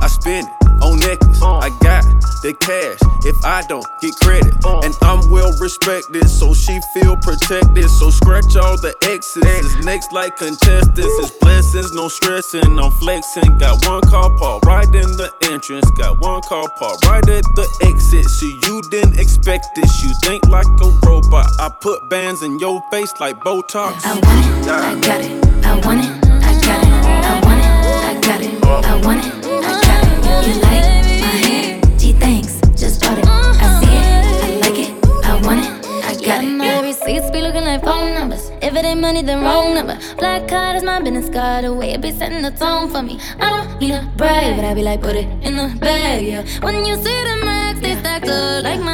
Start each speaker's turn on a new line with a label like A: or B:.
A: I
B: spend it on necklace. I got the cash if I don't get credit. And I'm well respected, so she feel protected. So scratch all the X's. It's next like contestants. It's blessings, no stressing. I'm flexing. Got one car parked right in the entrance. Got one car parked right at the exit. So you didn't expect this. You think like a robot. I put bands in your face like Botox.
A: I want it, I got it. I want it, I got it. I want it,
C: looking like phone numbers. If it ain't money, then wrong number. Black card is my business card. Way it be setting the tone for me. I don't need a brag, but I be like, put it in the bag, yeah. When you see the max, they stacked up like my